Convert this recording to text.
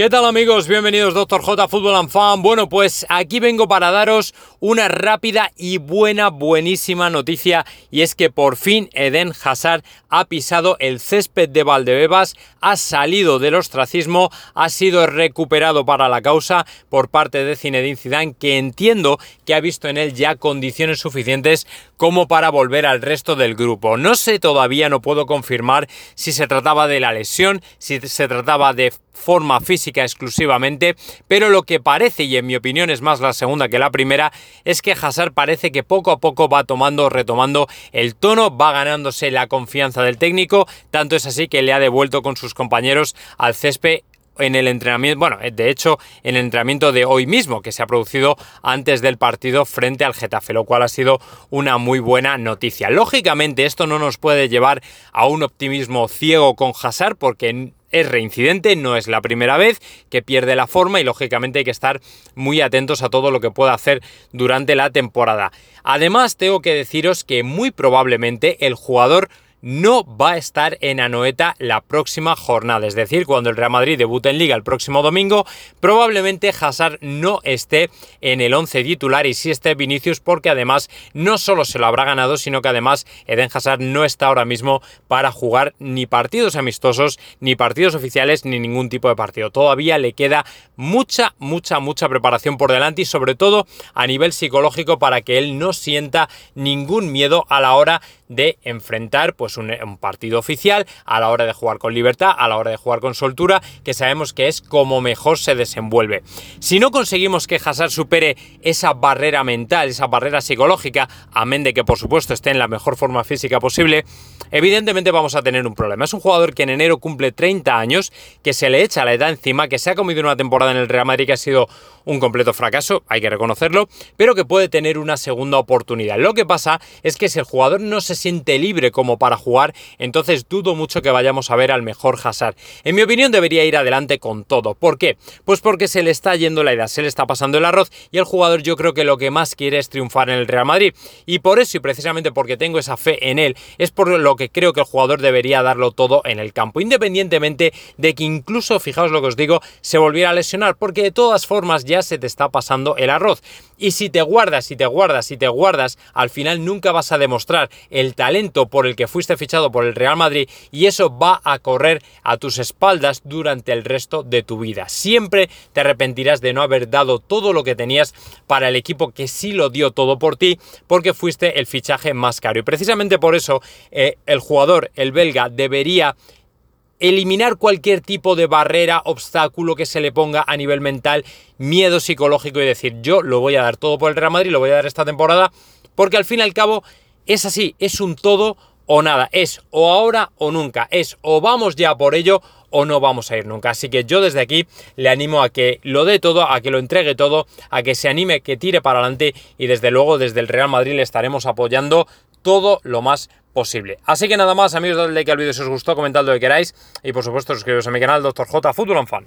¿Qué tal amigos? Bienvenidos Doctor J Fútbol and Fan. Bueno, pues aquí vengo para daros una rápida y buena, buenísima noticia y es que por fin Eden Hazard ha pisado el césped de Valdebebas, ha salido del ostracismo, ha sido recuperado para la causa por parte de Zinedine Zidane que entiendo que ha visto en él ya condiciones suficientes como para volver al resto del grupo. No sé todavía, no puedo confirmar si se trataba de la lesión, si se trataba de forma física exclusivamente, pero lo que parece, y en mi opinión es más la segunda que la primera, es que Hazard parece que poco a poco va tomando, retomando el tono, va ganándose la confianza del técnico, tanto es así que le ha devuelto con sus compañeros al césped en el entrenamiento, bueno, de hecho, en el entrenamiento de hoy mismo, que se ha producido antes del partido frente al Getafe, lo cual ha sido una muy buena noticia. Lógicamente, esto no nos puede llevar a un optimismo ciego con Hazard, porque es reincidente, no es la primera vez que pierde la forma y lógicamente hay que estar muy atentos a todo lo que pueda hacer durante la temporada. Además, tengo que deciros que muy probablemente el jugador no va a estar en Anoeta la próxima jornada. Es decir, cuando el Real Madrid debute en Liga el próximo domingo, probablemente Hazard no esté en el 11 titular y sí esté Vinicius, porque además no solo se lo habrá ganado, sino que además Eden Hazard no está ahora mismo para jugar ni partidos amistosos, ni partidos oficiales, ni ningún tipo de partido. Todavía le queda mucha, mucha, mucha preparación por delante y sobre todo a nivel psicológico para que él no sienta ningún miedo a la hora de enfrentar pues un, partido oficial a la hora de jugar con libertad, a la hora de jugar con soltura, que sabemos que es como mejor se desenvuelve. Si no conseguimos que Hazard supere esa barrera mental, esa barrera psicológica, amén de que por supuesto esté en la mejor forma física posible, evidentemente vamos a tener un problema. Es un jugador que en enero cumple 30 años, que se le echa la edad encima, que se ha comido una temporada en el Real Madrid que ha sido un completo fracaso, hay que reconocerlo, pero que puede tener una segunda oportunidad. Lo que pasa es que si el jugador no se siente libre como para jugar, entonces dudo mucho que vayamos a ver al mejor Hazard. En mi opinión debería ir adelante con todo. ¿Por qué? Pues porque se le está yendo la edad, se le está pasando el arroz y el jugador yo creo que lo que más quiere es triunfar en el Real Madrid. Y por eso y precisamente porque tengo esa fe en él, es por lo que creo que el jugador debería darlo todo en el campo, independientemente de que incluso, fijaos lo que os digo, se volviera a lesionar, porque de todas formas ya se te está pasando el arroz. Y si te guardas, si te guardas, si te guardas, al final nunca vas a demostrar el talento por el que fuiste fichado por el Real Madrid y eso va a correr a tus espaldas durante el resto de tu vida. Siempre te arrepentirás de no haber dado todo lo que tenías para el equipo que sí lo dio todo por ti porque fuiste el fichaje más caro. Y precisamente por eso eh, el jugador, el belga, debería eliminar cualquier tipo de barrera, obstáculo que se le ponga a nivel mental, miedo psicológico y decir yo lo voy a dar todo por el Real Madrid, lo voy a dar esta temporada, porque al fin y al cabo es así, es un todo o nada, es o ahora o nunca, es o vamos ya por ello o no vamos a ir nunca. Así que yo desde aquí le animo a que lo dé todo, a que lo entregue todo, a que se anime, que tire para adelante y desde luego desde el Real Madrid le estaremos apoyando todo lo más posible. Así que nada más, amigos, dadle like al vídeo si os gustó, comentad lo que queráis y por supuesto suscribiros a mi canal Dr. J Fútbol Fan.